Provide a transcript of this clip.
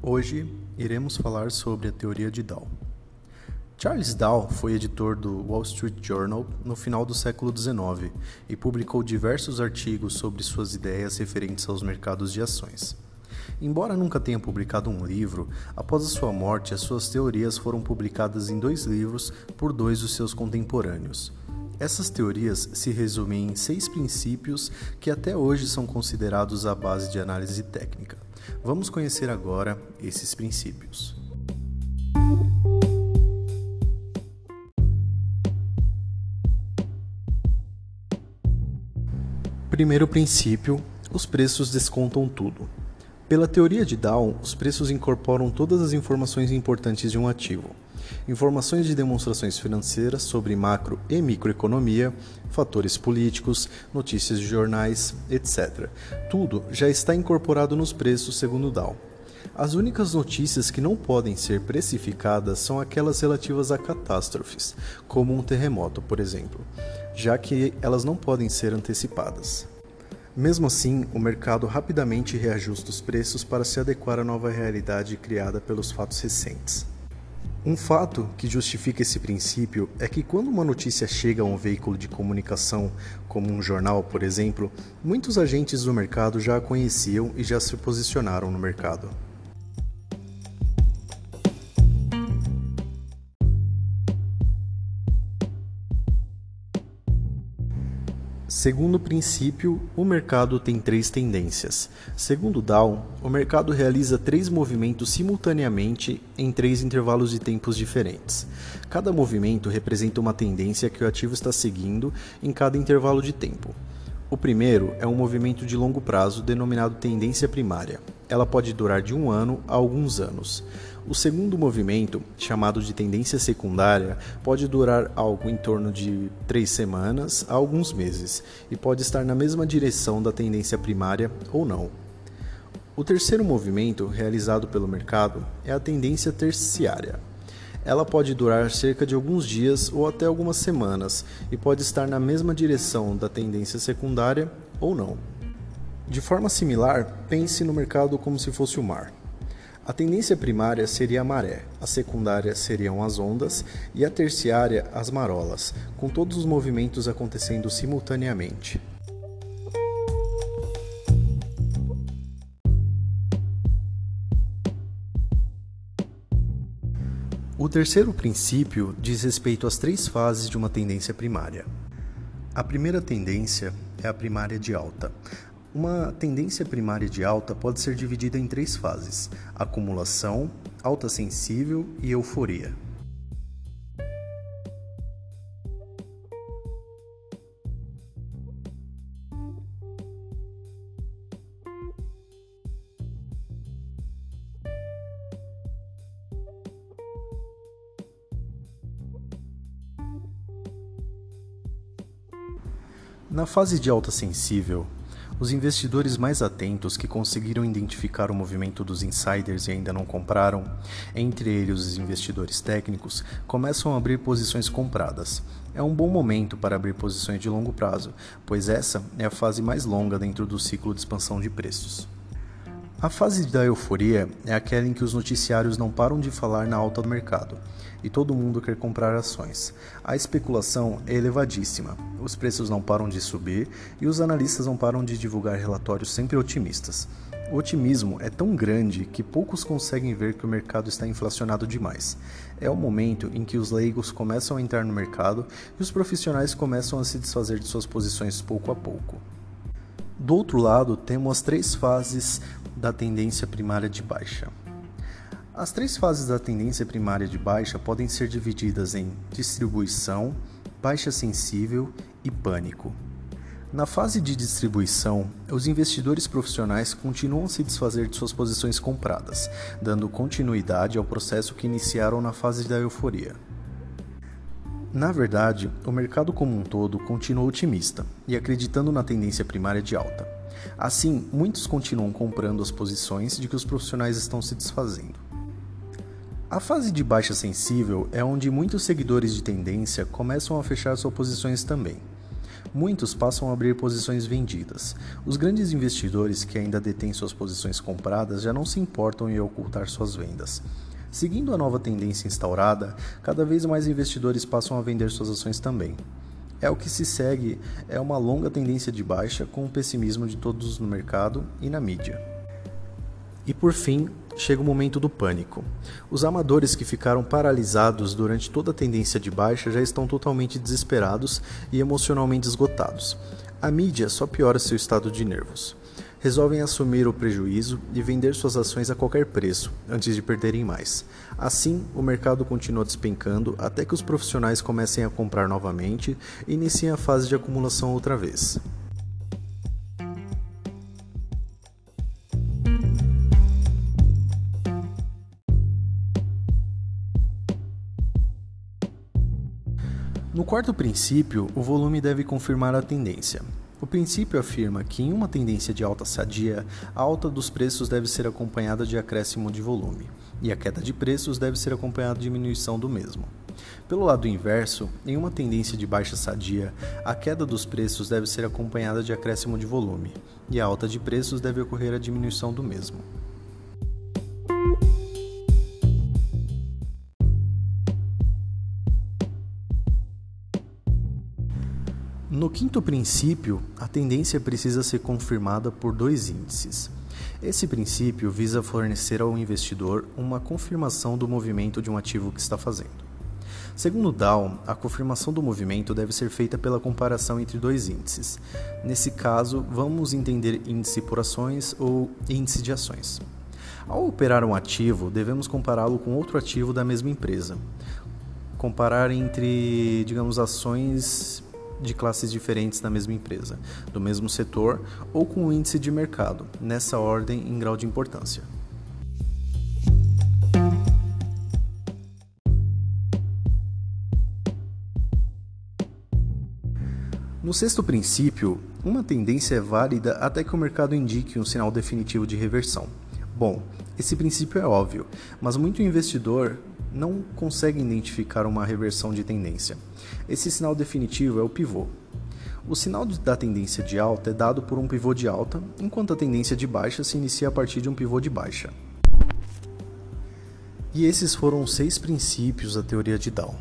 Hoje iremos falar sobre a teoria de Dow. Charles Dow foi editor do Wall Street Journal no final do século XIX e publicou diversos artigos sobre suas ideias referentes aos mercados de ações. Embora nunca tenha publicado um livro, após a sua morte, as suas teorias foram publicadas em dois livros por dois dos seus contemporâneos. Essas teorias se resumem em seis princípios que até hoje são considerados a base de análise técnica. Vamos conhecer agora esses princípios. Primeiro princípio: os preços descontam tudo. Pela teoria de Dow, os preços incorporam todas as informações importantes de um ativo. Informações de demonstrações financeiras sobre macro e microeconomia, fatores políticos, notícias de jornais, etc. Tudo já está incorporado nos preços segundo Dow. As únicas notícias que não podem ser precificadas são aquelas relativas a catástrofes, como um terremoto, por exemplo, já que elas não podem ser antecipadas. Mesmo assim, o mercado rapidamente reajusta os preços para se adequar à nova realidade criada pelos fatos recentes. Um fato que justifica esse princípio é que quando uma notícia chega a um veículo de comunicação, como um jornal, por exemplo, muitos agentes do mercado já a conheciam e já se posicionaram no mercado. Segundo princípio, o mercado tem três tendências. Segundo Dow, o mercado realiza três movimentos simultaneamente em três intervalos de tempos diferentes. Cada movimento representa uma tendência que o ativo está seguindo em cada intervalo de tempo. O primeiro é um movimento de longo prazo denominado tendência primária. Ela pode durar de um ano a alguns anos. O segundo movimento, chamado de tendência secundária, pode durar algo em torno de três semanas a alguns meses e pode estar na mesma direção da tendência primária ou não. O terceiro movimento, realizado pelo mercado, é a tendência terciária. Ela pode durar cerca de alguns dias ou até algumas semanas e pode estar na mesma direção da tendência secundária ou não. De forma similar, pense no mercado como se fosse o mar. A tendência primária seria a maré, a secundária seriam as ondas e a terciária as marolas, com todos os movimentos acontecendo simultaneamente. O terceiro princípio diz respeito às três fases de uma tendência primária. A primeira tendência é a primária de alta, uma tendência primária de alta pode ser dividida em três fases: acumulação, alta sensível e euforia. Na fase de alta sensível, os investidores mais atentos que conseguiram identificar o movimento dos insiders e ainda não compraram, entre eles os investidores técnicos, começam a abrir posições compradas. É um bom momento para abrir posições de longo prazo, pois essa é a fase mais longa dentro do ciclo de expansão de preços. A fase da euforia é aquela em que os noticiários não param de falar na alta do mercado e todo mundo quer comprar ações. A especulação é elevadíssima, os preços não param de subir e os analistas não param de divulgar relatórios sempre otimistas. O otimismo é tão grande que poucos conseguem ver que o mercado está inflacionado demais. É o momento em que os leigos começam a entrar no mercado e os profissionais começam a se desfazer de suas posições pouco a pouco. Do outro lado, temos as três fases da tendência primária de baixa. As três fases da tendência primária de baixa podem ser divididas em distribuição, baixa sensível e pânico. Na fase de distribuição, os investidores profissionais continuam a se desfazer de suas posições compradas, dando continuidade ao processo que iniciaram na fase da euforia. Na verdade, o mercado como um todo continua otimista e acreditando na tendência primária de alta. Assim, muitos continuam comprando as posições de que os profissionais estão se desfazendo. A fase de baixa sensível é onde muitos seguidores de tendência começam a fechar suas posições também. muitos passam a abrir posições vendidas. Os grandes investidores que ainda detêm suas posições compradas já não se importam em ocultar suas vendas. Seguindo a nova tendência instaurada, cada vez mais investidores passam a vender suas ações também. É o que se segue, é uma longa tendência de baixa com o pessimismo de todos no mercado e na mídia. E por fim, chega o momento do pânico. Os amadores que ficaram paralisados durante toda a tendência de baixa já estão totalmente desesperados e emocionalmente esgotados. A mídia só piora seu estado de nervos. Resolvem assumir o prejuízo e vender suas ações a qualquer preço, antes de perderem mais. Assim, o mercado continua despencando até que os profissionais comecem a comprar novamente e iniciem a fase de acumulação outra vez. No quarto princípio, o volume deve confirmar a tendência. O princípio afirma que em uma tendência de alta sadia, a alta dos preços deve ser acompanhada de acréscimo de volume, e a queda de preços deve ser acompanhada de diminuição do mesmo. Pelo lado inverso, em uma tendência de baixa sadia, a queda dos preços deve ser acompanhada de acréscimo de volume, e a alta de preços deve ocorrer a diminuição do mesmo. No quinto princípio, a tendência precisa ser confirmada por dois índices. Esse princípio visa fornecer ao investidor uma confirmação do movimento de um ativo que está fazendo. Segundo Dow, a confirmação do movimento deve ser feita pela comparação entre dois índices. Nesse caso, vamos entender índice por ações ou índice de ações. Ao operar um ativo, devemos compará-lo com outro ativo da mesma empresa. Comparar entre, digamos, ações de classes diferentes na mesma empresa, do mesmo setor ou com o índice de mercado, nessa ordem em grau de importância. No sexto princípio, uma tendência é válida até que o mercado indique um sinal definitivo de reversão. Bom, esse princípio é óbvio, mas muito investidor não consegue identificar uma reversão de tendência. Esse sinal definitivo é o pivô. O sinal da tendência de alta é dado por um pivô de alta, enquanto a tendência de baixa se inicia a partir de um pivô de baixa. E esses foram os seis princípios da teoria de Dow.